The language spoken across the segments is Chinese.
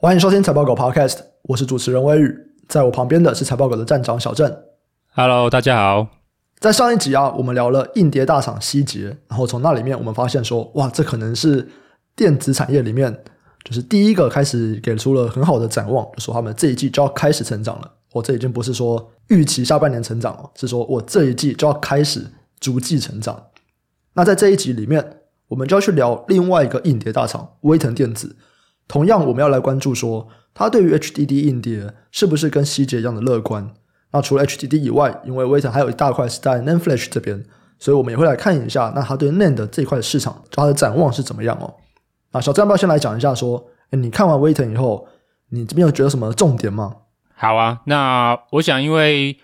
欢迎收听财报狗 Podcast，我是主持人威宇，在我旁边的是财报狗的站长小郑。Hello，大家好。在上一集啊，我们聊了硬碟大厂希捷，然后从那里面我们发现说，哇，这可能是电子产业里面就是第一个开始给出了很好的展望，就说他们这一季就要开始成长了。我这已经不是说预期下半年成长了，是说我这一季就要开始逐季成长。那在这一集里面，我们就要去聊另外一个硬碟大厂威腾电子。同样，我们要来关注说，它对于 HDD 硬碟是不是跟希捷一样的乐观？那除了 HDD 以外，因为威腾还有一大块是在 NAND Flash 这边，所以我们也会来看一下，那它对 NAND 这一块的市场，它的展望是怎么样哦？那小张要不要先来讲一下说，诶，你看完威腾以后，你这边有觉得什么重点吗？好啊，那我想，因为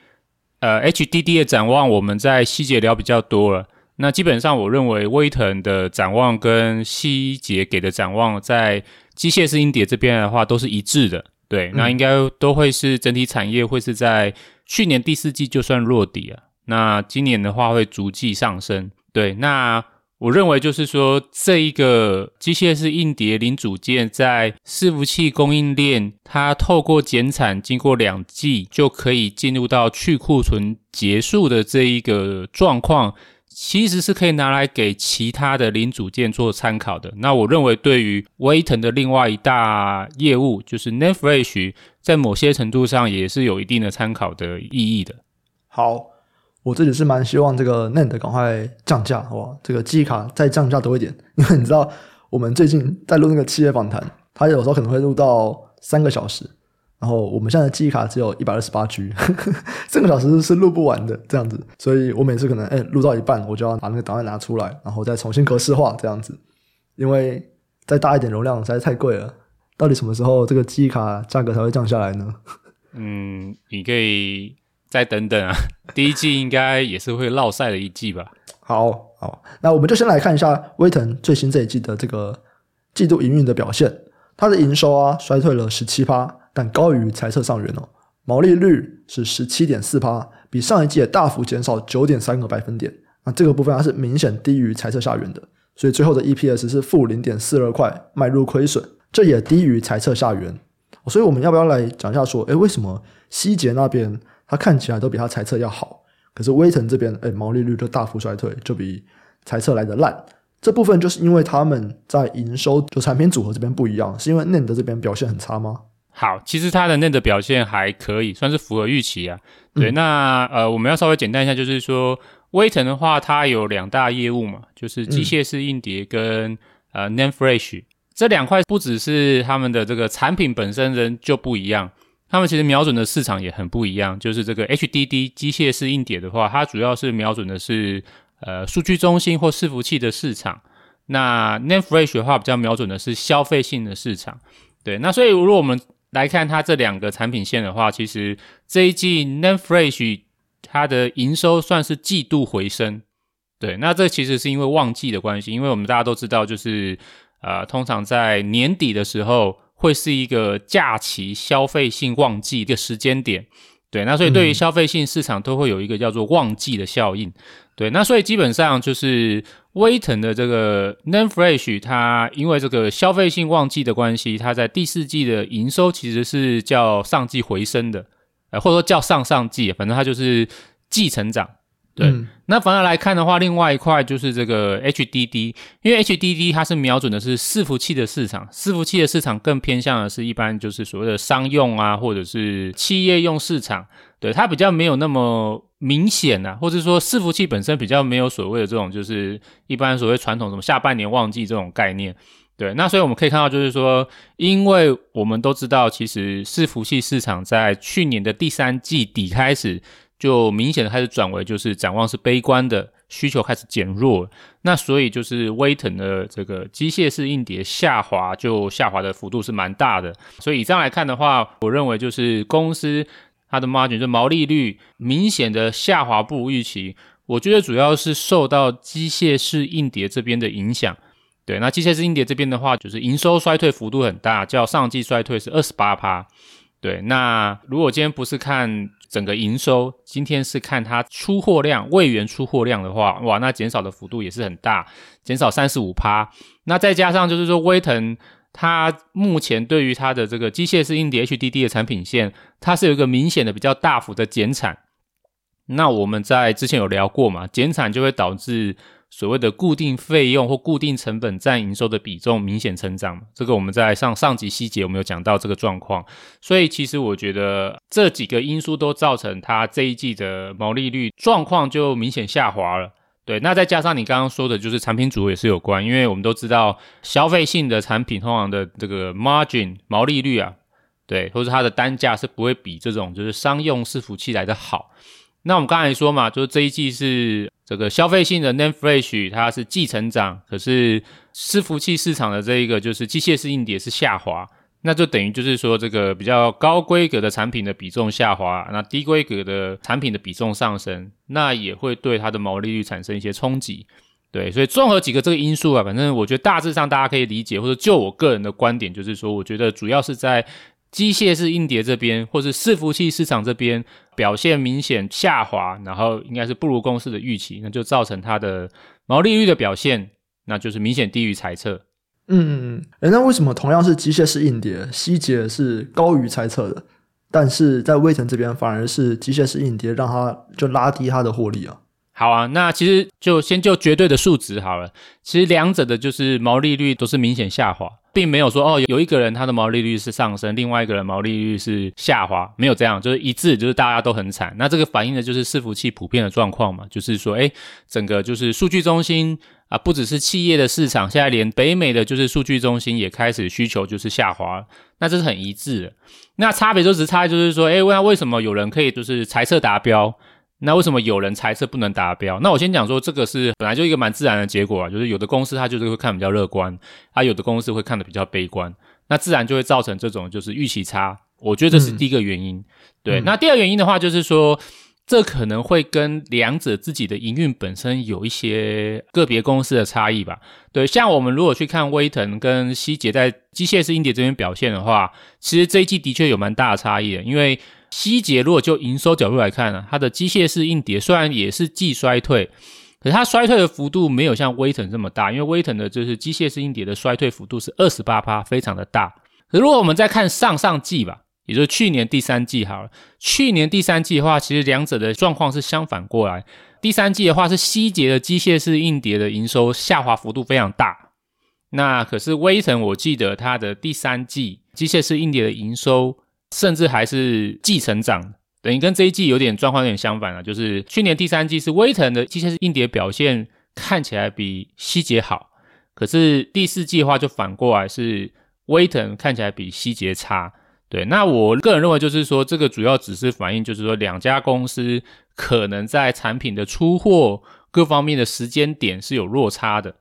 呃 HDD 的展望，我们在希捷聊比较多了。那基本上，我认为威腾的展望跟希捷给的展望，在机械式硬碟这边的话，都是一致的。对，那应该都会是整体产业会是在去年第四季就算落底了，那今年的话会逐季上升。对，那我认为就是说，这一个机械式硬碟零组件在伺服器供应链，它透过减产，经过两季就可以进入到去库存结束的这一个状况。其实是可以拿来给其他的零组件做参考的。那我认为，对于威腾的另外一大业务，就是 NAND Flash，在某些程度上也是有一定的参考的意义的。好，我自己是蛮希望这个 NAND 赶快降价，好吧？这个记忆卡再降价多一点，因 为你知道，我们最近在录那个企业访谈，它有时候可能会录到三个小时。然后我们现在的记忆卡只有一百二十八 G，这个小时是录不完的这样子，所以我每次可能哎录到一半，我就要把那个档案拿出来，然后再重新格式化这样子，因为再大一点容量实在太贵了。到底什么时候这个记忆卡价格才会降下来呢？嗯，你可以再等等啊，第一季应该也是会落赛的一季吧。好好，那我们就先来看一下威腾最新这一季的这个季度营运的表现，它的营收啊衰退了十七趴。但高于财测上缘哦，毛利率是十七点四趴，比上一季大幅减少九点三个百分点。那这个部分它是明显低于财测下缘的，所以最后的 EPS 是负零点四二块，迈入亏损，这也低于财测下缘。所以我们要不要来讲一下说，诶，为什么希捷那边它看起来都比它财测要好，可是威腾这边诶毛利率就大幅衰退，就比财测来的烂。这部分就是因为他们在营收就产品组合这边不一样，是因为 NAND 这边表现很差吗？好，其实它的 NAND 表现还可以，算是符合预期啊。对，嗯、那呃，我们要稍微简单一下，就是说，威腾的话，它有两大业务嘛，就是机械式硬碟跟、嗯、呃 Nanfresh 这两块，不只是他们的这个产品本身人就不一样，他们其实瞄准的市场也很不一样。就是这个 HDD 机械式硬碟的话，它主要是瞄准的是呃数据中心或伺服器的市场，那 Nanfresh 的话，比较瞄准的是消费性的市场。对，那所以如果我们来看它这两个产品线的话，其实这一季 NAND Flash 它的营收算是季度回升。对，那这其实是因为旺季的关系，因为我们大家都知道，就是呃，通常在年底的时候会是一个假期消费性旺季一个时间点。对，那所以对于消费性市场都会有一个叫做旺季的效应。对，那所以基本上就是威腾的这个 Name Fresh，它因为这个消费性旺季的关系，它在第四季的营收其实是较上季回升的，呃，或者说较上上季，反正它就是季成长。对，嗯、那反而来看的话，另外一块就是这个 HDD，因为 HDD 它是瞄准的是伺服器的市场，伺服器的市场更偏向的是一般就是所谓的商用啊，或者是企业用市场，对，它比较没有那么明显啊，或者说伺服器本身比较没有所谓的这种就是一般所谓传统什么下半年旺季这种概念，对，那所以我们可以看到就是说，因为我们都知道，其实伺服器市场在去年的第三季底开始。就明显的开始转为就是展望是悲观的，需求开始减弱，那所以就是威腾的这个机械式硬碟下滑，就下滑的幅度是蛮大的。所以以这样来看的话，我认为就是公司它的 margin 就毛利率明显的下滑不如预期。我觉得主要是受到机械式硬碟这边的影响。对，那机械式硬碟这边的话，就是营收衰退幅度很大，较上季衰退是二十八趴。对，那如果今天不是看整个营收，今天是看它出货量、位元出货量的话，哇，那减少的幅度也是很大，减少三十五趴。那再加上就是说，威腾它目前对于它的这个机械式硬碟 HDD 的产品线，它是有一个明显的比较大幅的减产。那我们在之前有聊过嘛，减产就会导致所谓的固定费用或固定成本占营收的比重明显成长。这个我们在上上集细节我们有讲到这个状况，所以其实我觉得这几个因素都造成它这一季的毛利率状况就明显下滑了。对，那再加上你刚刚说的，就是产品组合也是有关，因为我们都知道消费性的产品通常的这个 margin 毛利率啊，对，或者它的单价是不会比这种就是商用伺服器来的好。那我们刚才说嘛，就是这一季是这个消费性的 NAND Flash 它是季成长，可是伺服器市场的这一个就是机械式硬碟是下滑，那就等于就是说这个比较高规格的产品的比重下滑，那低规格的产品的比重上升，那也会对它的毛利率产生一些冲击。对，所以综合几个这个因素啊，反正我觉得大致上大家可以理解，或者就我个人的观点，就是说，我觉得主要是在。机械式硬碟这边，或是伺服器市场这边表现明显下滑，然后应该是不如公司的预期，那就造成它的毛利率的表现，那就是明显低于猜测。嗯那为什么同样是机械式硬碟，希捷是高于猜测的，但是在威腾这边反而是机械式硬碟让它就拉低它的获利啊？好啊，那其实就先就绝对的数值好了，其实两者的就是毛利率都是明显下滑。并没有说哦，有一个人他的毛利率是上升，另外一个人毛利率是下滑，没有这样，就是一致，就是大家都很惨。那这个反映的就是伺服器普遍的状况嘛，就是说，诶，整个就是数据中心啊，不只是企业的市场，现在连北美的就是数据中心也开始需求就是下滑，那这是很一致的。那差别就是差就是说，诶，问他为什么有人可以就是猜测达标？那为什么有人猜测不能达标？那我先讲说，这个是本来就一个蛮自然的结果啊，就是有的公司它就是会看比较乐观，啊有的公司会看的比较悲观，那自然就会造成这种就是预期差。我觉得这是第一个原因。嗯、对，那第二个原因的话，就是说这可能会跟两者自己的营运本身有一些个别公司的差异吧。对，像我们如果去看威腾跟希捷在机械式硬碟这边表现的话，其实这一季的确有蛮大的差异的，因为。希捷如果就营收角度来看呢、它的机械式硬碟虽然也是季衰退，可是它衰退的幅度没有像威腾这么大，因为威腾的就是机械式硬碟的衰退幅度是二十八趴，非常的大。如果我们再看上上季吧，也就是去年第三季好了，去年第三季的话，其实两者的状况是相反过来。第三季的话是希捷的机械式硬碟的营收下滑幅度非常大，那可是威腾，我记得它的第三季机械式硬碟的营收。甚至还是季成长，等于跟这一季有点状况有点相反了。就是去年第三季是威腾的机械式硬碟表现看起来比希捷好，可是第四季的话就反过来是威腾看起来比希捷差。对，那我个人认为就是说，这个主要只是反映就是说两家公司可能在产品的出货各方面的时间点是有落差的。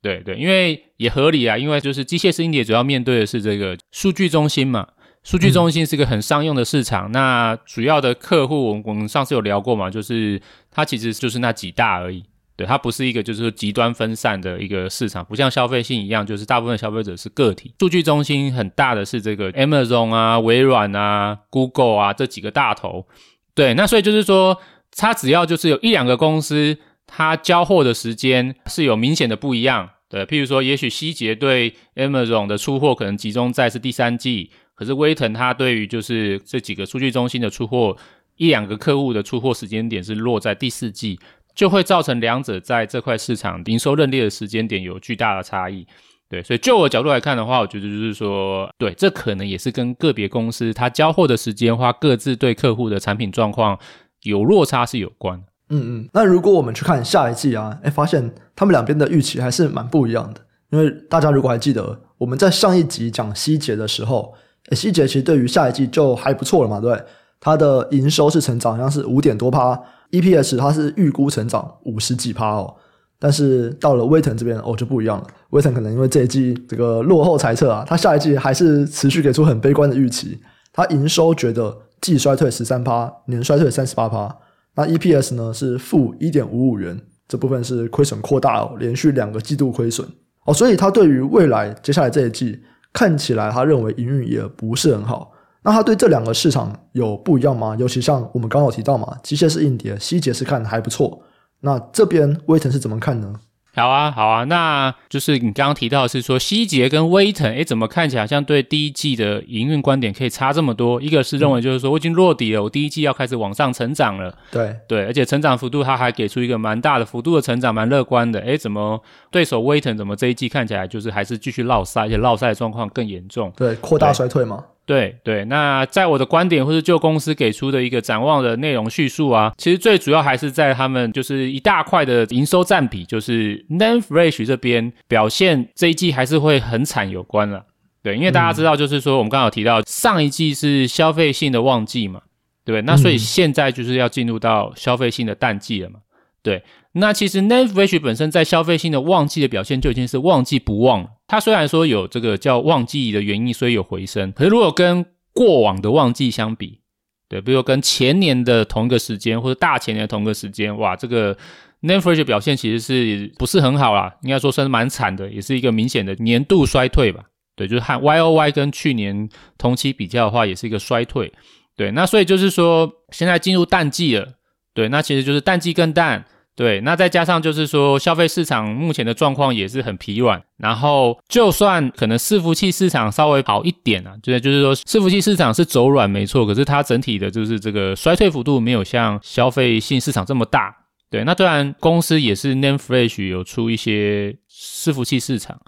对对，因为也合理啊，因为就是机械式硬碟主要面对的是这个数据中心嘛。数据中心是个很商用的市场，那主要的客户，我们我们上次有聊过嘛，就是它其实就是那几大而已，对，它不是一个就是说极端分散的一个市场，不像消费性一样，就是大部分消费者是个体。数据中心很大的是这个 Amazon 啊、微软啊、Google 啊这几个大头，对，那所以就是说，它只要就是有一两个公司，它交货的时间是有明显的不一样，对，譬如说，也许希捷对 Amazon 的出货可能集中在是第三季。可是威腾它对于就是这几个数据中心的出货，一两个客户的出货时间点是落在第四季，就会造成两者在这块市场营收认列的时间点有巨大的差异。对，所以就我角度来看的话，我觉得就是说，对，这可能也是跟个别公司它交货的时间或各自对客户的产品状况有落差是有关。嗯嗯，那如果我们去看下一季啊，诶，发现他们两边的预期还是蛮不一样的。因为大家如果还记得我们在上一集讲希捷的时候。希捷其实对于下一季就还不错了嘛，对，它的营收是成长，好像是五点多趴，EPS 它是预估成长五十几趴哦。但是到了威腾这边哦就不一样了，威腾可能因为这一季这个落后猜测啊，它下一季还是持续给出很悲观的预期，它营收觉得季衰退十三趴，年衰退三十八趴，那 EPS 呢是负一点五五元，这部分是亏损扩大哦，连续两个季度亏损哦，所以它对于未来接下来这一季。看起来他认为营运也不是很好，那他对这两个市场有不一样吗？尤其像我们刚刚有提到嘛，机械式硬碟，希捷是看的还不错，那这边威腾是怎么看呢？好啊，好啊，那就是你刚刚提到的是说，希捷跟威腾，诶，怎么看起来好像对第一季的营运观点可以差这么多？一个是认为就是说，我已经落底了，我第一季要开始往上成长了，对对，而且成长幅度它还给出一个蛮大的幅度的成长，蛮乐观的。诶，怎么对手威腾怎么这一季看起来就是还是继续落赛，而且落赛的状况更严重？对，扩大衰退嘛。对对，那在我的观点或是就公司给出的一个展望的内容叙述啊，其实最主要还是在他们就是一大块的营收占比，就是 Nan Fresh 这边表现这一季还是会很惨有关了。对，因为大家知道，就是说我们刚刚有提到上一季是消费性的旺季嘛，对，那所以现在就是要进入到消费性的淡季了嘛，对。那其实 Nan Fresh 本身在消费性的旺季的表现就已经是旺季不旺了。它虽然说有这个叫旺季的原因，所以有回升，可是如果跟过往的旺季相比，对，比如跟前年的同一个时间或者大前年的同一个时间，哇，这个 NAND Flash 表现其实是不是很好啦？应该说算是蛮惨的，也是一个明显的年度衰退吧。对，就是和 YOY 跟去年同期比较的话，也是一个衰退。对，那所以就是说现在进入淡季了，对，那其实就是淡季更淡。对，那再加上就是说，消费市场目前的状况也是很疲软。然后，就算可能伺服器市场稍微好一点啊，就是就是说，伺服器市场是走软没错，可是它整体的就是这个衰退幅度没有像消费性市场这么大。对，那虽然公司也是 Name Flash 有出一些伺服器市场，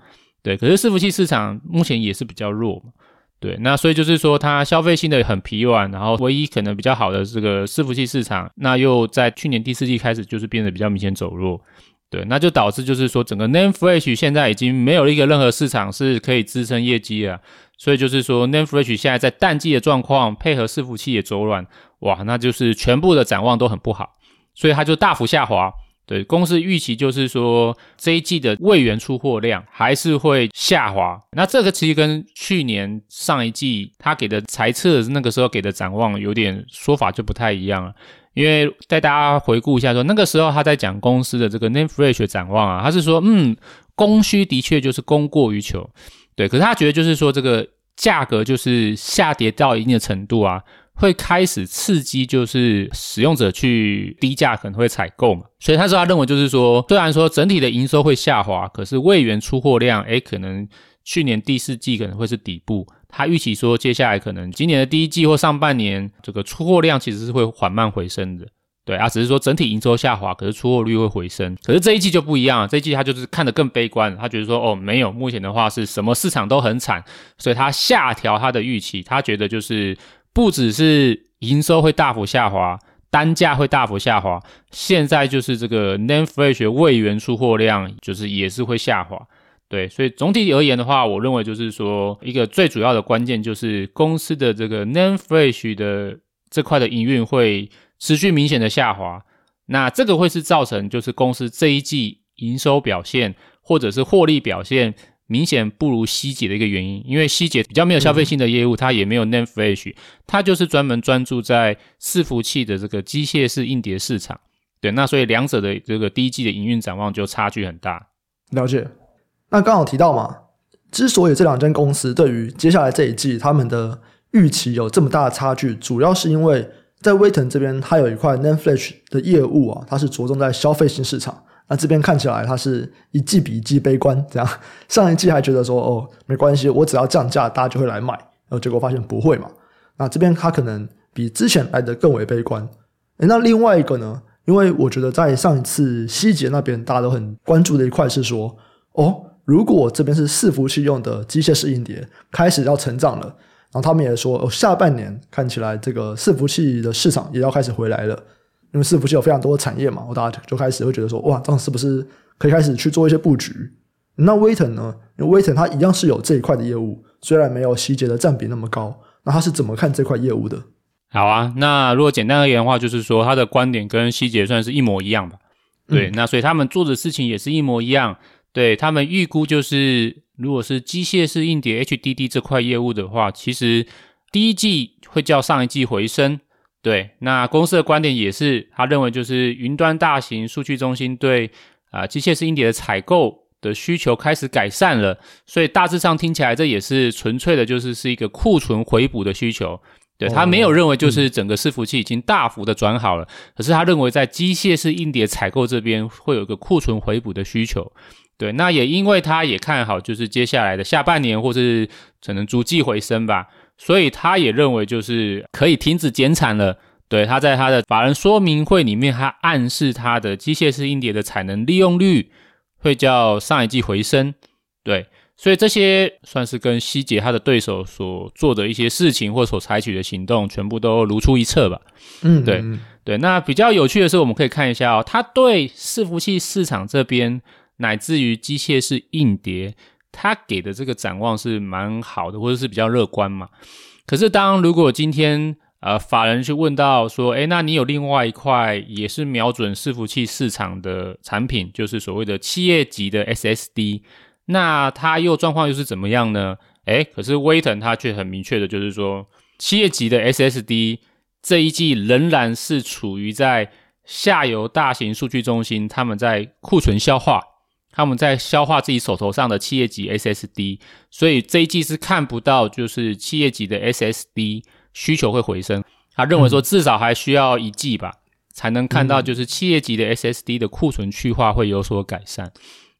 对，可是伺服器市场目前也是比较弱嘛。对，那所以就是说，它消费性的很疲软，然后唯一可能比较好的这个伺服器市场，那又在去年第四季开始就是变得比较明显走弱，对，那就导致就是说，整个 NAND Flash 现在已经没有一个任何市场是可以支撑业绩了，所以就是说，NAND Flash 现在在淡季的状况，配合伺服器也走软，哇，那就是全部的展望都很不好，所以它就大幅下滑。对，公司预期就是说，这一季的位元出货量还是会下滑。那这个其实跟去年上一季他给的财测那个时候给的展望有点说法就不太一样了。因为带大家回顾一下说，那个时候他在讲公司的这个 NAND Flash 展望啊，他是说，嗯，供需的确就是供过于求。对，可是他觉得就是说，这个价格就是下跌到一定的程度啊。会开始刺激，就是使用者去低价可能会采购嘛，所以他说他认为就是说，虽然说整体的营收会下滑，可是位元出货量，诶，可能去年第四季可能会是底部，他预期说接下来可能今年的第一季或上半年这个出货量其实是会缓慢回升的，对啊，只是说整体营收下滑，可是出货率会回升，可是这一季就不一样，这一季他就是看得更悲观，他觉得说哦，没有，目前的话是什么市场都很惨，所以他下调他的预期，他觉得就是。不只是营收会大幅下滑，单价会大幅下滑，现在就是这个 NAND Flash 位元出货量就是也是会下滑，对，所以总体而言的话，我认为就是说一个最主要的关键就是公司的这个 NAND Flash 的这块的营运会持续明显的下滑，那这个会是造成就是公司这一季营收表现或者是获利表现。明显不如希捷的一个原因，因为希捷比较没有消费性的业务，嗯、它也没有 NAND Flash，它就是专门专注在伺服器的这个机械式硬碟市场。对，那所以两者的这个第一季的营运展望就差距很大。了解。那刚好提到嘛，之所以这两间公司对于接下来这一季他们的预期有这么大的差距，主要是因为在威腾这边，它有一块 NAND Flash 的业务啊，它是着重在消费性市场。那这边看起来，它是一季比一季悲观，这样上一季还觉得说哦没关系，我只要降价，大家就会来买，然后结果发现不会嘛。那这边它可能比之前来的更为悲观。诶，那另外一个呢？因为我觉得在上一次希捷那边大家都很关注的一块是说，哦，如果这边是伺服器用的机械式硬碟开始要成长了，然后他们也说哦，下半年看起来这个伺服器的市场也要开始回来了。因为伺服器有非常多的产业嘛，我大家就开始会觉得说，哇，这样是不是可以开始去做一些布局？那威腾呢？因为威腾它一样是有这一块的业务，虽然没有希捷的占比那么高，那它是怎么看这块业务的？好啊，那如果简单而言的话，就是说他的观点跟希捷算是一模一样吧？对，嗯、那所以他们做的事情也是一模一样。对，他们预估就是，如果是机械式硬碟 HDD 这块业务的话，其实第一季会较上一季回升。对，那公司的观点也是，他认为就是云端大型数据中心对啊机械式硬碟的采购的需求开始改善了，所以大致上听起来这也是纯粹的，就是是一个库存回补的需求。对，他没有认为就是整个伺服器已经大幅的转好了，嗯、可是他认为在机械式硬碟采购这边会有一个库存回补的需求。对，那也因为他也看好就是接下来的下半年或是可能逐季回升吧，所以他也认为就是可以停止减产了。对，他在他的法人说明会里面，他暗示他的机械式硬碟的产能利用率会较上一季回升。对，所以这些算是跟希捷他的对手所做的一些事情或所采取的行动，全部都如出一辙吧。嗯，对对。那比较有趣的是，我们可以看一下哦，他对伺服器市场这边。乃至于机械式硬碟，他给的这个展望是蛮好的，或者是比较乐观嘛。可是，当如果今天呃法人去问到说，诶，那你有另外一块也是瞄准伺服器市场的产品，就是所谓的企业级的 SSD，那它又状况又是怎么样呢？诶，可是威腾它却很明确的就是说，企业级的 SSD 这一季仍然是处于在下游大型数据中心，他们在库存消化。他们在消化自己手头上的企业级 SSD，所以这一季是看不到就是企业级的 SSD 需求会回升。他认为说至少还需要一季吧，才能看到就是企业级的 SSD 的库存去化会有所改善。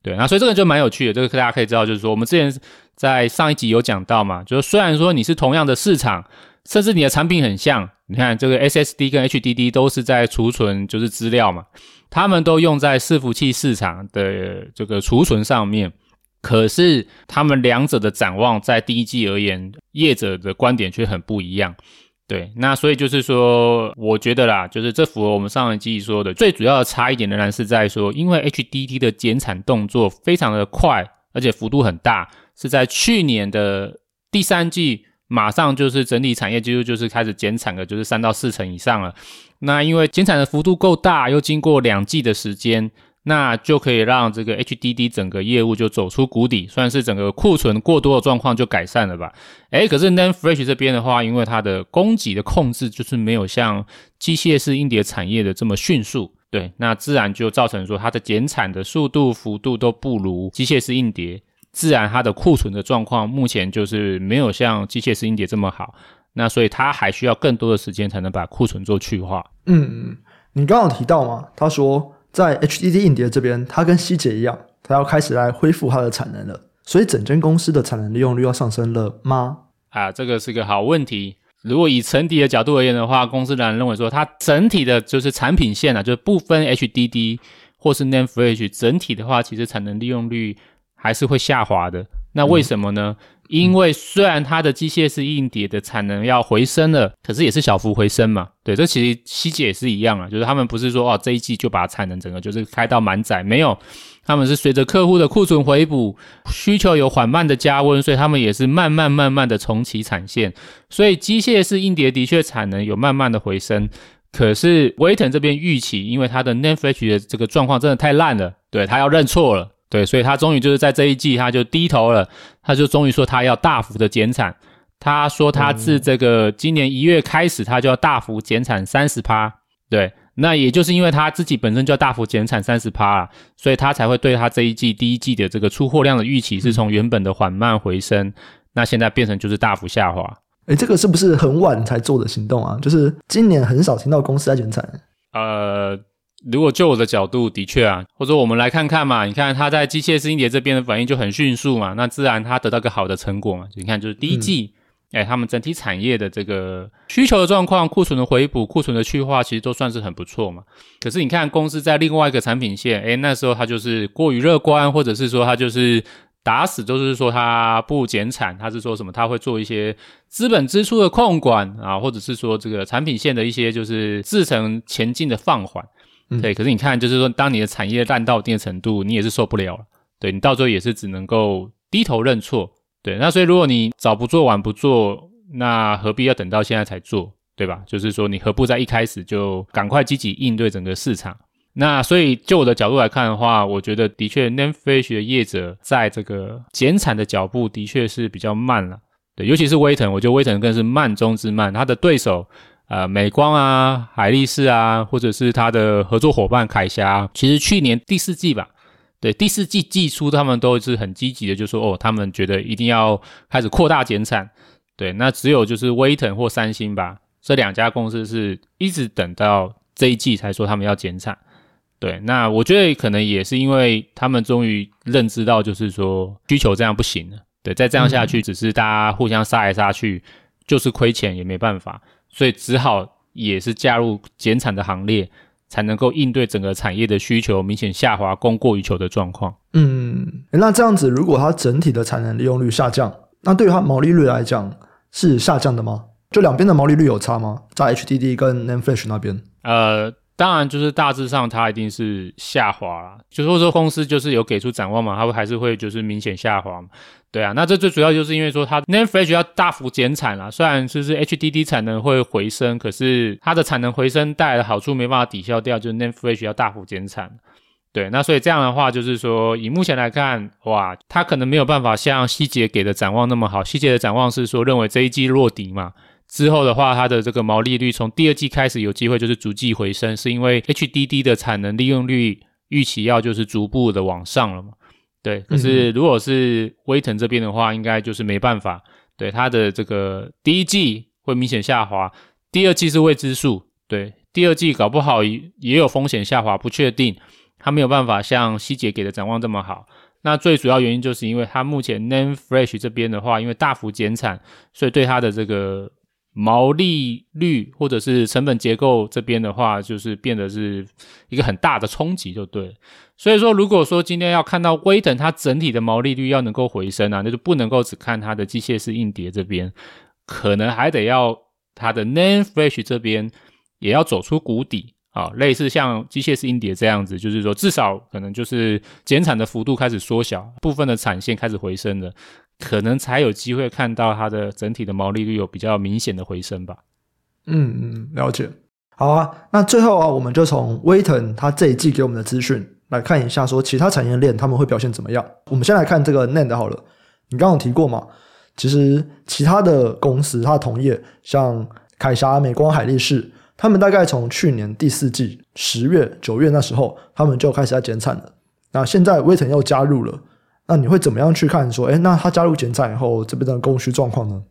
对，那所以这个就蛮有趣的，这个大家可以知道，就是说我们之前在上一集有讲到嘛，就是虽然说你是同样的市场，甚至你的产品很像，你看这个 SSD 跟 HDD 都是在储存就是资料嘛。他们都用在伺服器市场的这个储存上面，可是他们两者的展望在第一季而言，业者的观点却很不一样。对，那所以就是说，我觉得啦，就是这符合我们上一季说的，最主要的差异点仍然是在说，因为 HDD 的减产动作非常的快，而且幅度很大，是在去年的第三季，马上就是整体产业几乎就是开始减产了，就是三到四成以上了。那因为减产的幅度够大，又经过两季的时间，那就可以让这个 HDD 整个业务就走出谷底，算是整个库存过多的状况就改善了吧。诶，可是 NAND Flash 这边的话，因为它的供给的控制就是没有像机械式硬碟产业的这么迅速，对，那自然就造成说它的减产的速度幅度都不如机械式硬碟，自然它的库存的状况目前就是没有像机械式硬碟这么好。那所以他还需要更多的时间才能把库存做去化。嗯嗯，你刚刚有提到嘛？他说在 HDD 硬碟这边，他跟希捷一样，他要开始来恢复它的产能了。所以整间公司的产能利用率要上升了吗？啊，这个是个好问题。如果以沉底的角度而言的话，公司当然认为说，它整体的就是产品线啊，就是不分 HDD 或是 NAND Flash，整体的话，其实产能利用率还是会下滑的。那为什么呢？嗯因为虽然它的机械式硬碟的产能要回升了，可是也是小幅回升嘛。对，这其实希捷也是一样啊，就是他们不是说哦这一季就把产能整个就是开到满载，没有，他们是随着客户的库存回补，需求有缓慢的加温，所以他们也是慢慢慢慢的重启产线。所以机械式硬碟的确产能有慢慢的回升，可是威腾这边预期，因为它的 NAND Flash 的这个状况真的太烂了，对，他要认错了。对，所以他终于就是在这一季，他就低头了，他就终于说他要大幅的减产。他说他自这个今年一月开始，他就要大幅减产三十趴。对，那也就是因为他自己本身就要大幅减产三十趴，所以他才会对他这一季第一季的这个出货量的预期是从原本的缓慢回升，那现在变成就是大幅下滑。诶，这个是不是很晚才做的行动啊？就是今年很少听到公司在减产。呃。如果就我的角度，的确啊，或者我们来看看嘛，你看它在机械式硬碟这边的反应就很迅速嘛，那自然它得到个好的成果嘛。你看，就是第一季，哎、他们整体产业的这个需求的状况、库存的回补、库存的去化，其实都算是很不错嘛。可是你看公司在另外一个产品线，哎，那时候它就是过于乐观，或者是说它就是打死都是说它不减产，它是说什么？它会做一些资本支出的控管啊，或者是说这个产品线的一些就是制成前进的放缓。对，可是你看，就是说，当你的产业烂到一定程度，你也是受不了了。对，你到最后也是只能够低头认错。对，那所以如果你早不做晚不做，那何必要等到现在才做，对吧？就是说，你何不在一开始就赶快积极应对整个市场？那所以就我的角度来看的话，我觉得的确，NAND Flash 的业者在这个减产的脚步的确是比较慢了。对，尤其是威腾，我觉得威腾更是慢中之慢，他的对手。呃，美光啊，海力士啊，或者是他的合作伙伴凯霞，其实去年第四季吧，对，第四季季初他们都是很积极的，就说哦，他们觉得一定要开始扩大减产，对，那只有就是威腾或三星吧，这两家公司是一直等到这一季才说他们要减产。对，那我觉得可能也是因为他们终于认知到，就是说需求这样不行了。对，再这样下去，只是大家互相杀来杀去，就是亏钱也没办法，所以只好也是加入减产的行列，才能够应对整个产业的需求明显下滑、供过于求的状况。嗯，那这样子，如果它整体的产能利用率下降，那对于它毛利率来讲是下降的吗？就两边的毛利率有差吗？在 HDD 跟 NAND Flash 那边？呃。当然，就是大致上它一定是下滑啦，就是说公司就是有给出展望嘛，它会还是会就是明显下滑嘛，对啊，那这最主要就是因为说它 Name Flash 要大幅减产啦，虽然就是 HDD 产能会回升，可是它的产能回升带来的好处没办法抵消掉，就是 Name Flash 要大幅减产，对，那所以这样的话就是说，以目前来看，哇，它可能没有办法像希捷给的展望那么好，希捷的展望是说认为这一季落底嘛。之后的话，它的这个毛利率从第二季开始有机会就是逐季回升，是因为 HDD 的产能利用率预期要就是逐步的往上了嘛？对。可是如果是威腾这边的话，应该就是没办法。对，它的这个第一季会明显下滑，第二季是未知数。对，第二季搞不好也也有风险下滑，不确定。它没有办法像希姐给的展望这么好。那最主要原因就是因为它目前 Name Fresh 这边的话，因为大幅减产，所以对它的这个。毛利率或者是成本结构这边的话，就是变得是一个很大的冲击，就对。所以说，如果说今天要看到威腾它整体的毛利率要能够回升啊，那就不能够只看它的机械式硬碟这边，可能还得要它的 NAND Flash 这边也要走出谷底啊，类似像机械式硬碟这样子，就是说至少可能就是减产的幅度开始缩小，部分的产线开始回升了。可能才有机会看到它的整体的毛利率有比较明显的回升吧。嗯嗯，了解。好啊，那最后啊，我们就从威腾它这一季给我们的资讯来看一下，说其他产业链他们会表现怎么样。我们先来看这个 NAND 好了。你刚刚有提过嘛？其实其他的公司它的同业，像凯霞、美光、海力士，他们大概从去年第四季十月、九月那时候，他们就开始在减产了。那现在威腾又加入了。那你会怎么样去看说，诶，那他加入减产以后，这边的供需状况呢？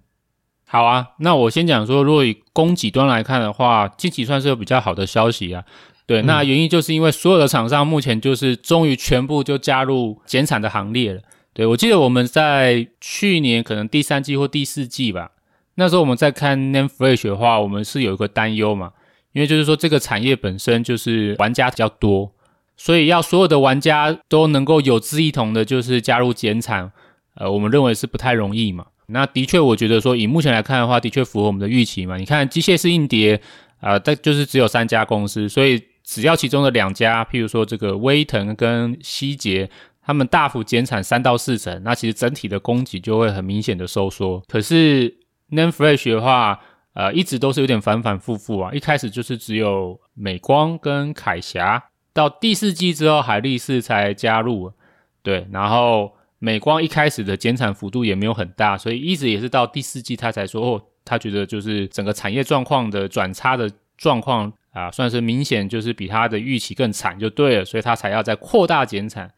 好啊，那我先讲说，如果以供给端来看的话，近期算是有比较好的消息啊。对，那原因就是因为所有的厂商目前就是终于全部就加入减产的行列了。对，我记得我们在去年可能第三季或第四季吧，那时候我们在看 Name Flash 的话，我们是有一个担忧嘛，因为就是说这个产业本身就是玩家比较多。所以要所有的玩家都能够有志一同的，就是加入减产，呃，我们认为是不太容易嘛。那的确，我觉得说以目前来看的话，的确符合我们的预期嘛。你看机械式硬碟，啊，但就是只有三家公司，所以只要其中的两家，譬如说这个威腾跟希捷，他们大幅减产三到四成，那其实整体的供给就会很明显的收缩。可是 NAND Flash 的话，呃，一直都是有点反反复复啊。一开始就是只有美光跟凯霞。到第四季之后，海力士才加入，对，然后美光一开始的减产幅度也没有很大，所以一直也是到第四季他才说，哦，他觉得就是整个产业状况的转差的状况啊，算是明显就是比他的预期更惨就对了，所以他才要再扩大减产。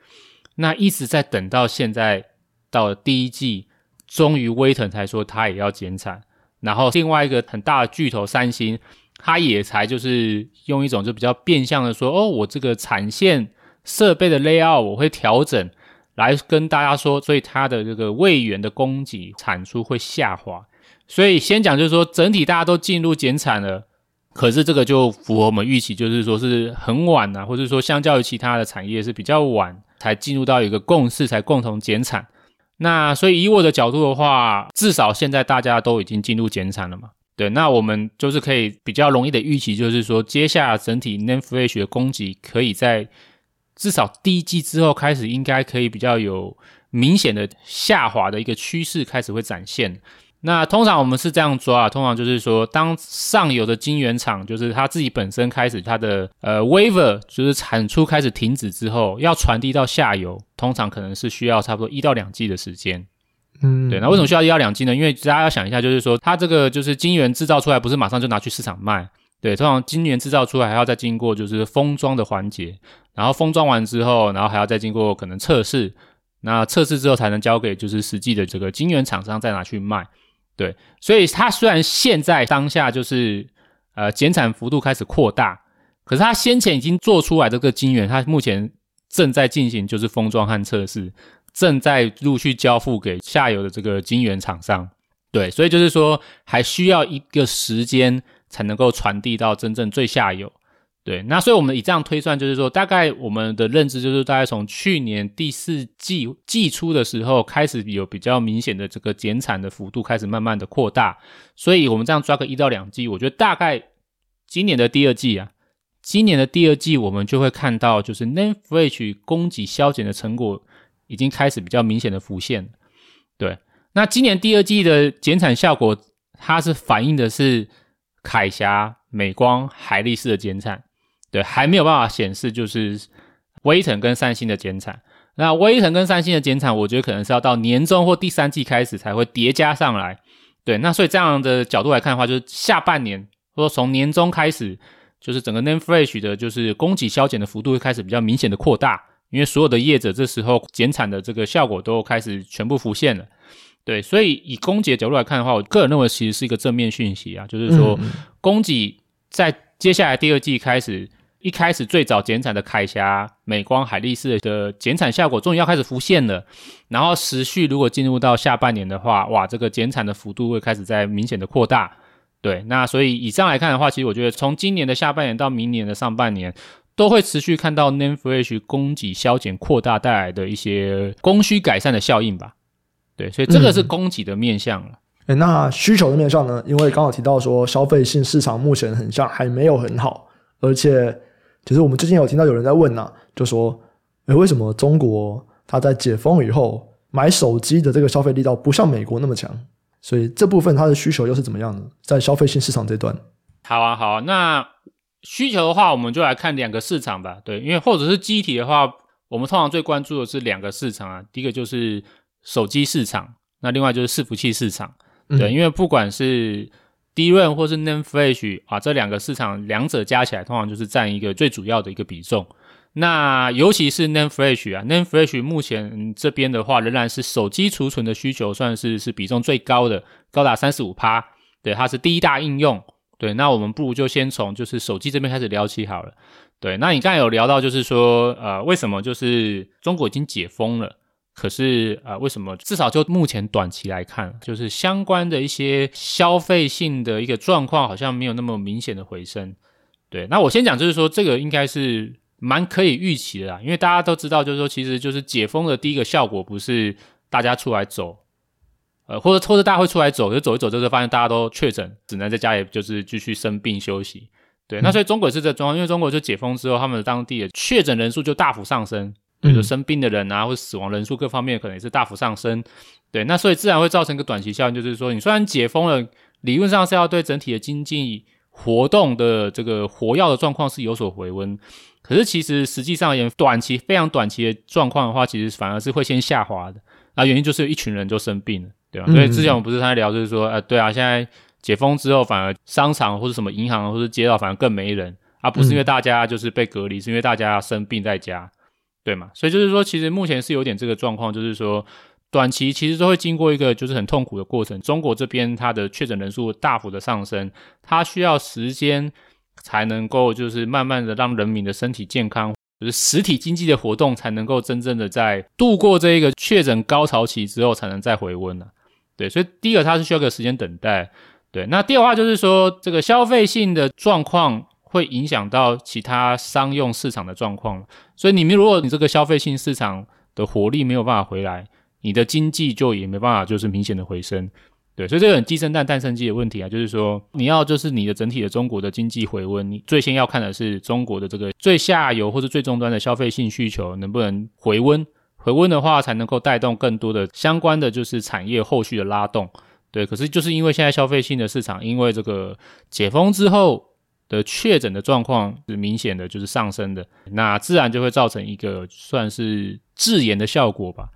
那一直在等到现在到了第一季，终于威腾才说他也要减产，然后另外一个很大的巨头三星。他也才就是用一种就比较变相的说，哦，我这个产线设备的 layout 我会调整，来跟大家说，所以它的这个位元的供给产出会下滑。所以先讲就是说，整体大家都进入减产了，可是这个就符合我们预期，就是说是很晚啊，或者说相较于其他的产业是比较晚才进入到一个共识，才共同减产。那所以以我的角度的话，至少现在大家都已经进入减产了嘛。对，那我们就是可以比较容易的预期，就是说，接下来整体 NAND Flash 的供给可以在至少第一季之后开始，应该可以比较有明显的下滑的一个趋势开始会展现。那通常我们是这样抓啊，通常就是说，当上游的晶圆厂就是它自己本身开始它的呃 waiver 就是产出开始停止之后，要传递到下游，通常可能是需要差不多一到两季的时间。嗯，对，那为什么需要一到两季呢？因为大家要想一下，就是说它这个就是晶圆制造出来，不是马上就拿去市场卖。对，通常晶圆制造出来还要再经过就是封装的环节，然后封装完之后，然后还要再经过可能测试，那测试之后才能交给就是实际的这个晶圆厂商再拿去卖。对，所以它虽然现在当下就是呃减产幅度开始扩大，可是它先前已经做出来这个晶圆，它目前正在进行就是封装和测试，正在陆续交付给下游的这个晶圆厂商。对，所以就是说还需要一个时间才能够传递到真正最下游。对，那所以我们以这样推算，就是说，大概我们的认知就是，大概从去年第四季季初的时候开始有比较明显的这个减产的幅度开始慢慢的扩大，所以我们这样抓个一到两季，我觉得大概今年的第二季啊，今年的第二季我们就会看到，就是 NAND Flash 供给削减的成果已经开始比较明显的浮现。对，那今年第二季的减产效果，它是反映的是凯霞、美光、海力士的减产。对，还没有办法显示就是威腾跟三星的减产。那威腾跟三星的减产，我觉得可能是要到年中或第三季开始才会叠加上来。对，那所以这样的角度来看的话，就是下半年或者从年中开始，就是整个 Name Flash 的就是供给削减的幅度会开始比较明显的扩大，因为所有的业者这时候减产的这个效果都开始全部浮现了。对，所以以供给的角度来看的话，我个人认为其实是一个正面讯息啊，就是说供给在接下来第二季开始。一开始最早减产的凯霞、美光、海力士的减产效果终于要开始浮现了，然后持续如果进入到下半年的话，哇，这个减产的幅度会开始在明显的扩大。对，那所以以上来看的话，其实我觉得从今年的下半年到明年的上半年，都会持续看到 NAND Flash 供给削减扩大带来的一些供需改善的效应吧。对，所以这个是供给的面向了。嗯。诶，那需求的面向呢？因为刚好提到说消费性市场目前很像还没有很好，而且。其实我们最近有听到有人在问呐、啊，就说，诶，为什么中国它在解封以后买手机的这个消费力道不像美国那么强？所以这部分它的需求又是怎么样的？在消费性市场这段。好啊，好啊，那需求的话，我们就来看两个市场吧。对，因为或者是机体的话，我们通常最关注的是两个市场啊。第一个就是手机市场，那另外就是伺服器市场。对，嗯、因为不管是 DRAM 或是 NAND Flash 啊，这两个市场两者加起来，通常就是占一个最主要的一个比重。那尤其是 NAND Flash 啊，NAND Flash 目前这边的话，仍然是手机储存的需求算是是比重最高的，高达三十五趴。对，它是第一大应用。对，那我们不如就先从就是手机这边开始聊起好了。对，那你刚才有聊到就是说，呃，为什么就是中国已经解封了？可是啊、呃，为什么至少就目前短期来看，就是相关的一些消费性的一个状况，好像没有那么明显的回升。对，那我先讲，就是说这个应该是蛮可以预期的啦，因为大家都知道，就是说其实就是解封的第一个效果不是大家出来走，呃，或者或者大家会出来走，就走一走，就是发现大家都确诊，只能在家里就是继续生病休息。对，那所以中国是这状况，因为中国就解封之后，他们的当地的确诊人数就大幅上升。比如说生病的人啊，或者死亡人数各方面可能也是大幅上升，对，那所以自然会造成一个短期效应，就是说你虽然解封了，理论上是要对整体的经济活动的这个活跃的状况是有所回温，可是其实实际上而言，短期非常短期的状况的话，其实反而是会先下滑的，那原因就是有一群人就生病了，对吧？所以之前我们不是在聊，就是说，呃，对啊，现在解封之后，反而商场或者什么银行或者街道反而更没人，而不是因为大家就是被隔离，是因为大家生病在家。对嘛，所以就是说，其实目前是有点这个状况，就是说，短期其实都会经过一个就是很痛苦的过程。中国这边它的确诊人数大幅的上升，它需要时间才能够就是慢慢的让人民的身体健康，就是实体经济的活动才能够真正的在度过这一个确诊高潮期之后，才能再回温了。对，所以第一个它是需要个时间等待。对，那第二话就是说，这个消费性的状况。会影响到其他商用市场的状况，所以你们如果你这个消费性市场的活力没有办法回来，你的经济就也没办法就是明显的回升，对，所以这个很鸡生蛋蛋生鸡的问题啊，就是说你要就是你的整体的中国的经济回温，你最先要看的是中国的这个最下游或者最终端的消费性需求能不能回温，回温的话才能够带动更多的相关的就是产业后续的拉动，对，可是就是因为现在消费性的市场因为这个解封之后。的确诊的状况是明显的，就是上升的，那自然就会造成一个算是滞延的效果吧。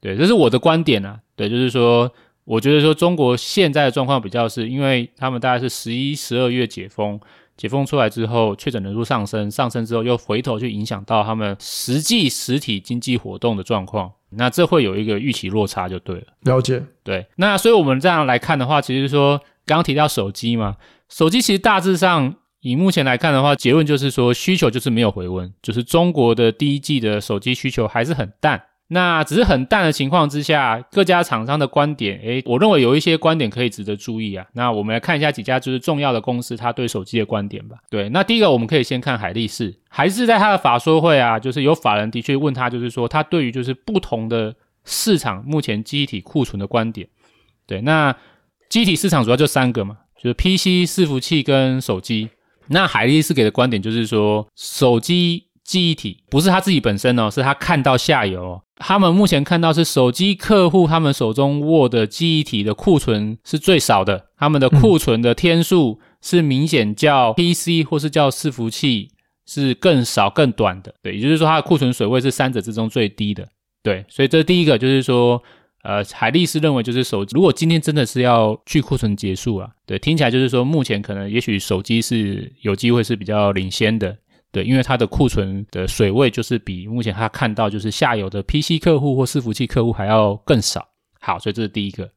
对，这是我的观点啊。对，就是说，我觉得说中国现在的状况比较是，因为他们大概是十一、十二月解封，解封出来之后，确诊人数上升，上升之后又回头去影响到他们实际实体经济活动的状况。那这会有一个预期落差就对了。了解，对。那所以我们这样来看的话，其实说刚刚提到手机嘛，手机其实大致上以目前来看的话，结论就是说需求就是没有回温，就是中国的第一季的手机需求还是很淡。那只是很淡的情况之下，各家厂商的观点，诶，我认为有一些观点可以值得注意啊。那我们来看一下几家就是重要的公司，它对手机的观点吧。对，那第一个我们可以先看海力士，海力士在他的法说会啊，就是有法人的确问他，就是说他对于就是不同的市场目前机体库存的观点。对，那机体市场主要就三个嘛，就是 PC、伺服器跟手机。那海力士给的观点就是说，手机记忆体不是他自己本身哦，是他看到下游哦。他们目前看到是手机客户，他们手中握的记忆体的库存是最少的，他们的库存的天数是明显较 PC 或是叫伺服器是更少更短的，对，也就是说它的库存水位是三者之中最低的，对，所以这第一个就是说，呃，海力士认为就是手如果今天真的是要去库存结束啊，对，听起来就是说目前可能也许手机是有机会是比较领先的。对，因为它的库存的水位就是比目前他看到就是下游的 PC 客户或伺服器客户还要更少。好，所以这是第一个。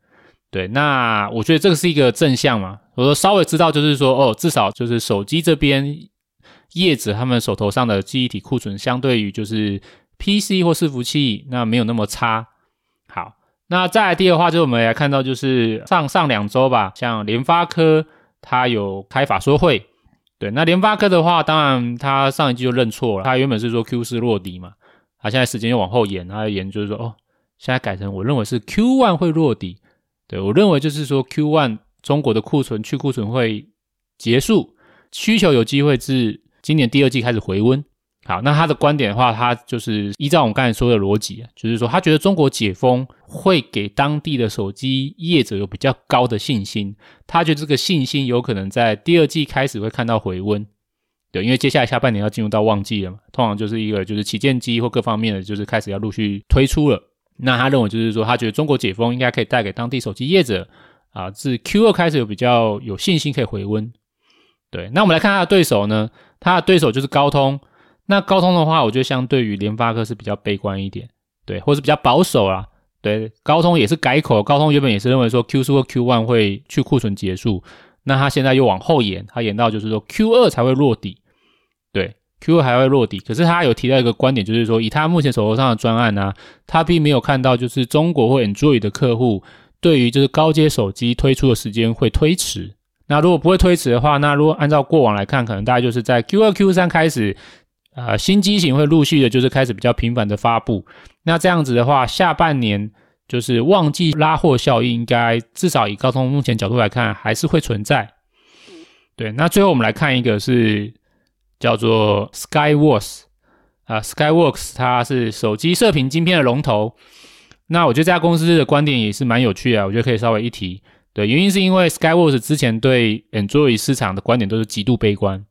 对，那我觉得这个是一个正向嘛。我说稍微知道就是说，哦，至少就是手机这边业者他们手头上的记忆体库存，相对于就是 PC 或伺服器，那没有那么差。好，那再来第二个话，就是我们来看到就是上上两周吧，像联发科它有开法说会。对，那联发科的话，当然他上一季就认错了，他原本是说 Q 四落底嘛，他现在时间又往后延，他延就是说，哦，现在改成我认为是 Q one 会落底，对，我认为就是说 Q one 中国的库存去库存会结束，需求有机会至今年第二季开始回温。好，那他的观点的话，他就是依照我们刚才说的逻辑啊，就是说他觉得中国解封会给当地的手机业者有比较高的信心，他觉得这个信心有可能在第二季开始会看到回温，对，因为接下来下半年要进入到旺季了嘛，通常就是一个就是旗舰机或各方面的就是开始要陆续推出了，那他认为就是说他觉得中国解封应该可以带给当地手机业者啊自 Q 二开始有比较有信心可以回温，对，那我们来看他的对手呢，他的对手就是高通。那高通的话，我觉得相对于联发科是比较悲观一点，对，或是比较保守啦。对，高通也是改口，高通原本也是认为说 Q 四或 Q one 会去库存结束，那他现在又往后延，他延到就是说 Q 二才会落底，对，Q 二还会落底。可是他有提到一个观点，就是说以他目前手头上的专案呢、啊，他并没有看到就是中国或 Android 的客户对于就是高阶手机推出的时间会推迟。那如果不会推迟的话，那如果按照过往来看，可能大概就是在 Q 二 Q 三开始。呃，新机型会陆续的，就是开始比较频繁的发布。那这样子的话，下半年就是旺季拉货效应，应该至少以高通目前角度来看，还是会存在。对，那最后我们来看一个是叫做 Skyworks 啊，Skyworks 它是手机射频晶片的龙头。那我觉得这家公司的观点也是蛮有趣的，我觉得可以稍微一提。对，原因是因为 Skyworks 之前对 Android 市场的观点都是极度悲观。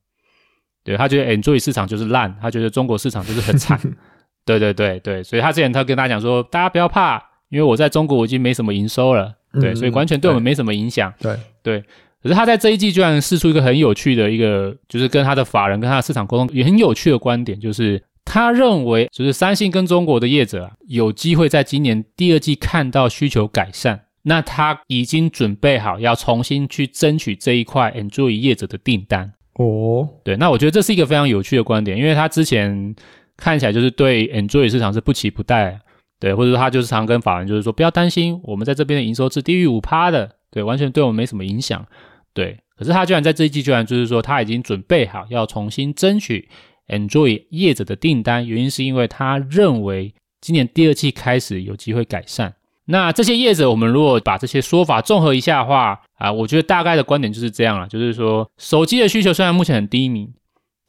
对，他觉得 Android 市场就是烂，他觉得中国市场就是很惨。对对对对，所以他之前他跟大家讲说，大家不要怕，因为我在中国我已经没什么营收了。对，嗯、所以完全对我们没什么影响。对对，可是他在这一季居然试出一个很有趣的一个，就是跟他的法人跟他的市场沟通也很有趣的观点，就是他认为就是三星跟中国的业者啊，有机会在今年第二季看到需求改善，那他已经准备好要重新去争取这一块 Android 业者的订单。哦，对，那我觉得这是一个非常有趣的观点，因为他之前看起来就是对 Android 市场是不期不待，对，或者说他就是常跟法人就是说不要担心，我们在这边的营收是低于五趴的，对，完全对我们没什么影响，对。可是他居然在这一季居然就是说他已经准备好要重新争取 Android 业者的订单，原因是因为他认为今年第二季开始有机会改善。那这些业者，我们如果把这些说法综合一下的话，啊，我觉得大概的观点就是这样了，就是说手机的需求虽然目前很低迷，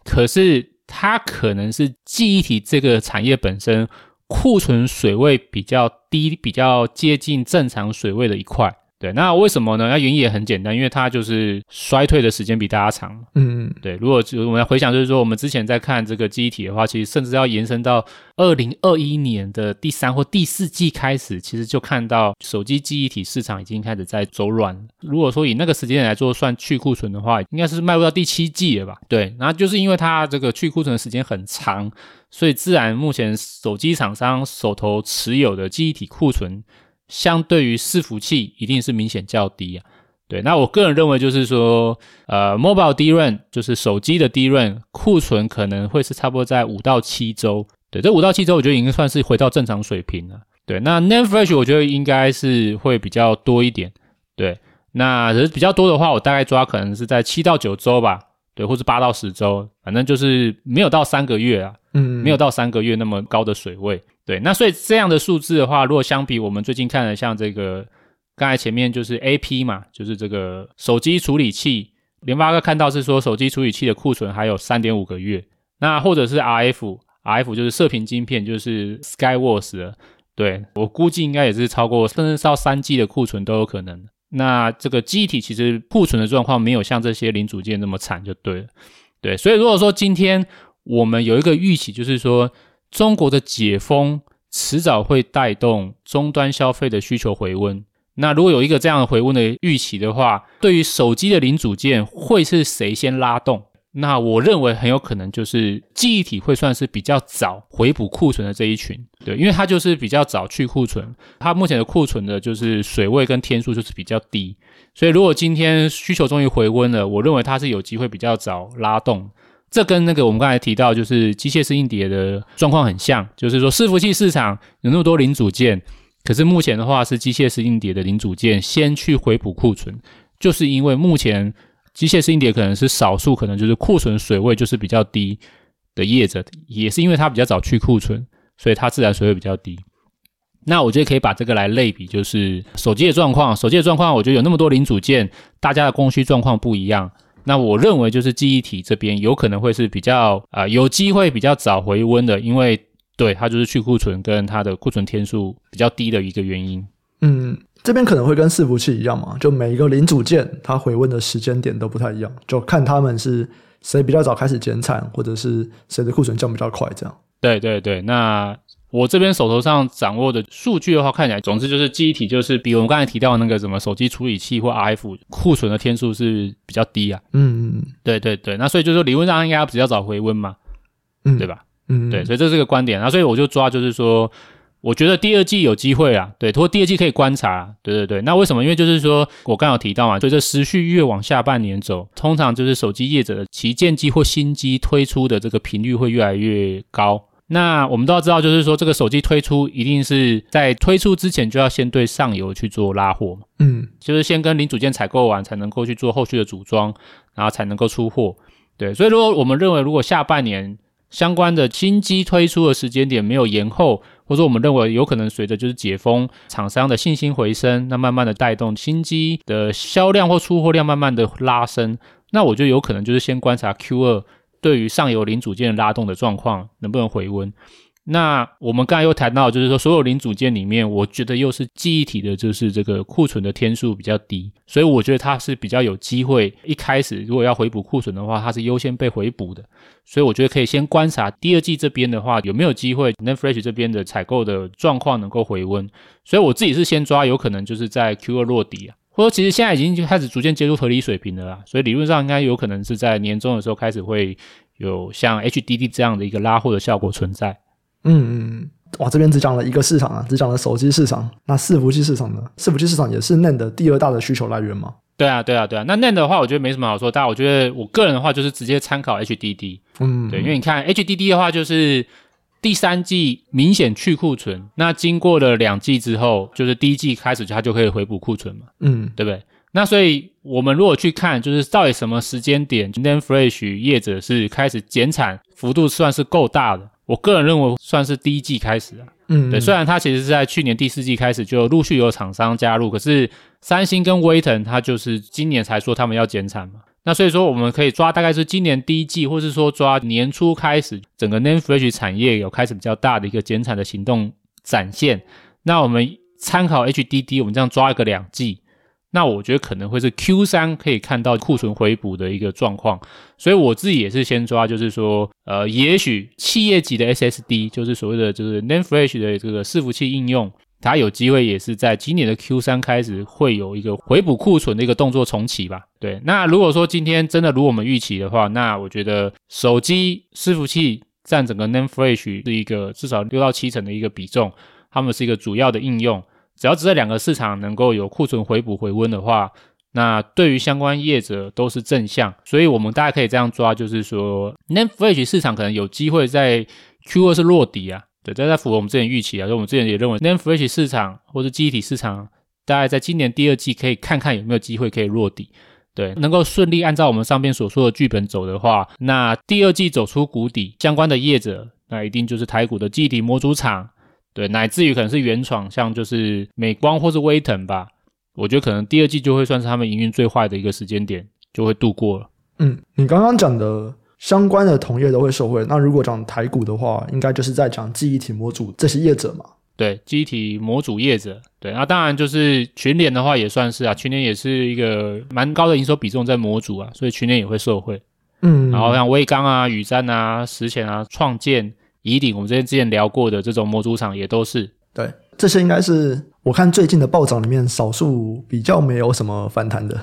可是它可能是记忆体这个产业本身库存水位比较低、比较接近正常水位的一块。对，那为什么呢？那原因也很简单，因为它就是衰退的时间比大家长。嗯，对。如果我们来回想，就是说我们之前在看这个记忆体的话，其实甚至要延伸到二零二一年的第三或第四季开始，其实就看到手机记忆体市场已经开始在走软。如果说以那个时间点来做算去库存的话，应该是迈入到第七季了吧？对，然后就是因为它这个去库存的时间很长，所以自然目前手机厂商手头持有的记忆体库存。相对于伺服器，一定是明显较低啊。对，那我个人认为就是说，呃，mobile DRAM 就是手机的 DRAM 库存可能会是差不多在五到七周。对，这五到七周我觉得已经算是回到正常水平了。对，那 NAND Flash 我觉得应该是会比较多一点。对，那人比较多的话，我大概抓可能是在七到九周吧。对，或是八到十周，反正就是没有到三个月啊。嗯，没有到三个月那么高的水位。对，那所以这样的数字的话，如果相比我们最近看的，像这个刚才前面就是 AP 嘛，就是这个手机处理器，联发科看到是说手机处理器的库存还有三点五个月，那或者是 RF，RF 就是射频晶片，就是 Skyworth 的，对，我估计应该也是超过甚至到三 G 的库存都有可能。那这个记忆体其实库存的状况没有像这些零组件那么惨就对了，对，所以如果说今天我们有一个预期，就是说。中国的解封迟早会带动终端消费的需求回温。那如果有一个这样的回温的预期的话，对于手机的零组件会是谁先拉动？那我认为很有可能就是记忆体会算是比较早回补库存的这一群。对，因为它就是比较早去库存，它目前的库存的就是水位跟天数就是比较低。所以如果今天需求终于回温了，我认为它是有机会比较早拉动。这跟那个我们刚才提到，就是机械式硬碟的状况很像，就是说伺服器市场有那么多零组件，可是目前的话是机械式硬碟的零组件先去回补库存，就是因为目前机械式硬碟可能是少数，可能就是库存水位就是比较低的业者，也是因为它比较早去库存，所以它自然水位比较低。那我觉得可以把这个来类比，就是手机的状况，手机的状况，我觉得有那么多零组件，大家的供需状况不一样。那我认为就是记忆体这边有可能会是比较啊、呃、有机会比较早回温的，因为对它就是去库存跟它的库存天数比较低的一个原因。嗯，这边可能会跟伺服器一样嘛，就每一个零组件它回温的时间点都不太一样，就看他们是谁比较早开始减产，或者是谁的库存降比较快这样。对对对，那。我这边手头上掌握的数据的话，看起来，总之就是记忆体就是比我们刚才提到的那个什么手机处理器或 RF 库存的天数是比较低啊。嗯嗯，对对对，那所以就是说理论上应该要比较早回温嘛，嗯，对吧？嗯，对，所以这是个观点。那所以我就抓就是说，我觉得第二季有机会啊，对，或第二季可以观察，对对对。那为什么？因为就是说我刚有提到嘛，随着时序越往下半年走，通常就是手机业者的旗舰机或新机推出的这个频率会越来越高。那我们都要知道，就是说这个手机推出一定是在推出之前就要先对上游去做拉货嘛，嗯，就是先跟零组件采购完，才能够去做后续的组装，然后才能够出货。对，所以如果我们认为如果下半年相关的新机推出的时间点没有延后，或者说我们认为有可能随着就是解封，厂商的信心回升，那慢慢的带动新机的销量或出货量慢慢的拉升，那我觉得有可能就是先观察 Q 二。对于上游零组件拉动的状况能不能回温？那我们刚才又谈到，就是说所有零组件里面，我觉得又是记忆体的，就是这个库存的天数比较低，所以我觉得它是比较有机会。一开始如果要回补库存的话，它是优先被回补的，所以我觉得可以先观察第二季这边的话有没有机会，NAND Flash 这边的采购的状况能够回温。所以我自己是先抓有可能就是在 Q 二落底啊。或者其实现在已经就开始逐渐接入合理水平了啦，所以理论上应该有可能是在年终的时候开始会有像 HDD 这样的一个拉货的效果存在。嗯嗯，哇，这边只讲了一个市场啊，只讲了手机市场，那伺服器市场呢？伺服器市场也是 NAND 的第二大的需求来源吗？对啊，对啊，对啊。那 NAND 的话，我觉得没什么好说，但我觉得我个人的话就是直接参考 HDD。嗯，对，因为你看 HDD 的话就是。第三季明显去库存，那经过了两季之后，就是第一季开始它就可以回补库存嘛，嗯，对不对？那所以我们如果去看，就是到底什么时间点，NAND Flash 业者是开始减产幅度算是够大的，我个人认为算是第一季开始啊，嗯，对，虽然它其实是在去年第四季开始就陆续有厂商加入，可是三星跟威腾它就是今年才说他们要减产嘛。那所以说，我们可以抓大概是今年第一季，或是说抓年初开始，整个 NAND Flash 产业有开始比较大的一个减产的行动展现。那我们参考 HDD，我们这样抓一个两季，那我觉得可能会是 Q 三可以看到库存回补的一个状况。所以我自己也是先抓，就是说，呃，也许企业级的 SSD，就是所谓的就是 NAND Flash 的这个伺服器应用，它有机会也是在今年的 Q 三开始会有一个回补库存的一个动作重启吧。对，那如果说今天真的如我们预期的话，那我觉得手机伺服器占整个 Name Flash 是一个至少六到七成的一个比重，它们是一个主要的应用。只要这两个市场能够有库存回补回温的话，那对于相关业者都是正向，所以我们大家可以这样抓，就是说 Name Flash 市场可能有机会在 Q2 是落底啊，对，这在符合我们之前预期啊，就我们之前也认为 NAND Flash 市场或是记忆体市场，大概在今年第二季可以看看有没有机会可以落底，对，能够顺利按照我们上边所说的剧本走的话，那第二季走出谷底，相关的业者，那一定就是台股的记忆体模组厂，对，乃至于可能是原厂，像就是美光或是威腾吧。我觉得可能第二季就会算是他们营运最坏的一个时间点，就会度过了。嗯，你刚刚讲的相关的同业都会受惠。那如果讲台股的话，应该就是在讲记忆体模组这些业者嘛？对，记忆体模组业者。对，那当然就是群联的话也算是啊，群联也是一个蛮高的营收比重在模组啊，所以群联也会受惠。嗯，然后像威刚啊、宇瞻啊、时贤啊、创建、宜鼎，我们之前之前聊过的这种模组厂也都是。对，这些应该是。我看最近的暴涨里面，少数比较没有什么反弹的。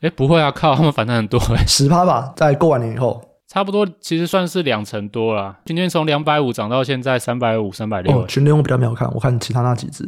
哎不会啊，靠，他们反弹很多诶十趴吧，在过完年以后，差不多其实算是两成多了。今天从两百五涨到现在三百五、三百六。群联我比较没有看，我看其他那几只。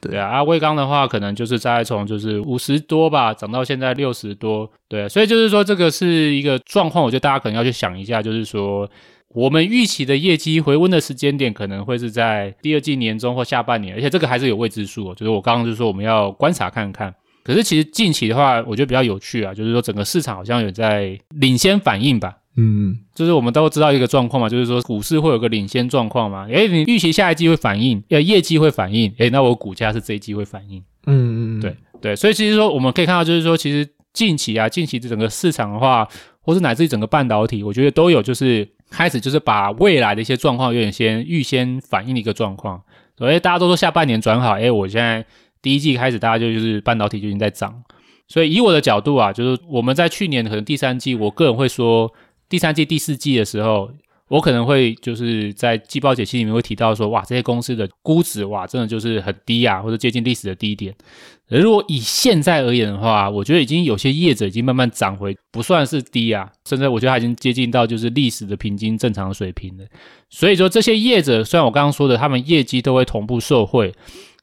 对，对啊，阿威刚的话，可能就是在从就是五十多吧，涨到现在六十多。对，所以就是说这个是一个状况，我觉得大家可能要去想一下，就是说。我们预期的业绩回温的时间点可能会是在第二季年中或下半年，而且这个还是有未知数，就是我刚刚就说我们要观察看看。可是其实近期的话，我觉得比较有趣啊，就是说整个市场好像有在领先反应吧。嗯，就是我们都知道一个状况嘛，就是说股市会有个领先状况嘛。诶，你预期下一季会反应，呃，业绩会反应，诶，那我股价是这一季会反应。嗯嗯，对对，所以其实说我们可以看到，就是说其实近期啊，近期这整个市场的话，或是乃至于整个半导体，我觉得都有就是。开始就是把未来的一些状况有点先预先反映的一个状况，所以大家都说下半年转好，诶，我现在第一季开始大家就就是半导体就已经在涨，所以以我的角度啊，就是我们在去年可能第三季，我个人会说第三季第四季的时候。我可能会就是在季报解析里面会提到说，哇，这些公司的估值哇，真的就是很低啊，或者接近历史的低点。而如果以现在而言的话，我觉得已经有些业者已经慢慢涨回，不算是低啊，甚至我觉得它已经接近到就是历史的平均正常水平了。所以说这些业者，虽然我刚刚说的他们业绩都会同步受惠，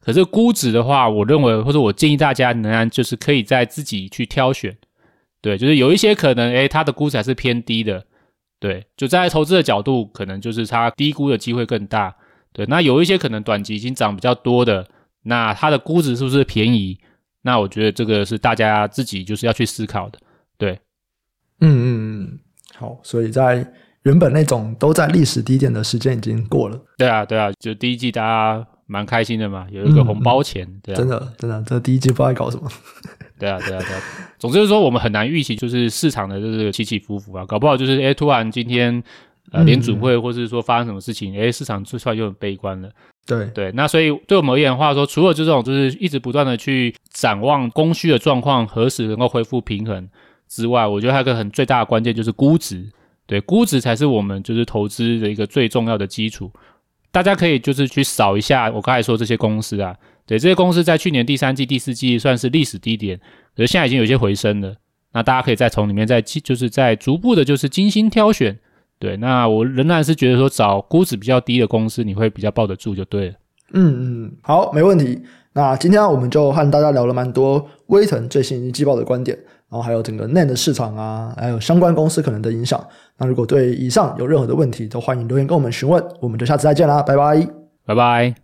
可是估值的话，我认为或者我建议大家仍然就是可以在自己去挑选，对，就是有一些可能，诶，它的估值还是偏低的。对，就在投资的角度，可能就是它低估的机会更大。对，那有一些可能短期已经涨比较多的，那它的估值是不是便宜？那我觉得这个是大家自己就是要去思考的。对，嗯嗯嗯，好，所以在原本那种都在历史低点的时间已经过了。对啊，对啊，就第一季大家蛮开心的嘛，有一个红包钱。嗯、对啊，真的真的，这第一季不知道在搞什么。对啊，对啊，对啊。总之就是说，我们很难预期，就是市场的就是起起伏伏啊，搞不好就是诶突然今天呃联准会，或是说发生什么事情，诶市场突然又很悲观了。对对，那所以对我们而言的话说，除了就这种就是一直不断的去展望供需的状况何时能够恢复平衡之外，我觉得还有一个很最大的关键就是估值。对，估值才是我们就是投资的一个最重要的基础。大家可以就是去扫一下我刚才说这些公司啊。对，这些公司在去年第三季、第四季算是历史低点，可是现在已经有些回升了。那大家可以再从里面再就是在逐步的，就是精心挑选。对，那我仍然是觉得说找估值比较低的公司，你会比较抱得住就对了。嗯嗯，好，没问题。那今天我们就和大家聊了蛮多威腾最新一季报的观点，然后还有整个 NAND 的市场啊，还有相关公司可能的影响。那如果对以上有任何的问题，都欢迎留言跟我们询问。我们就下次再见啦，拜拜，拜拜。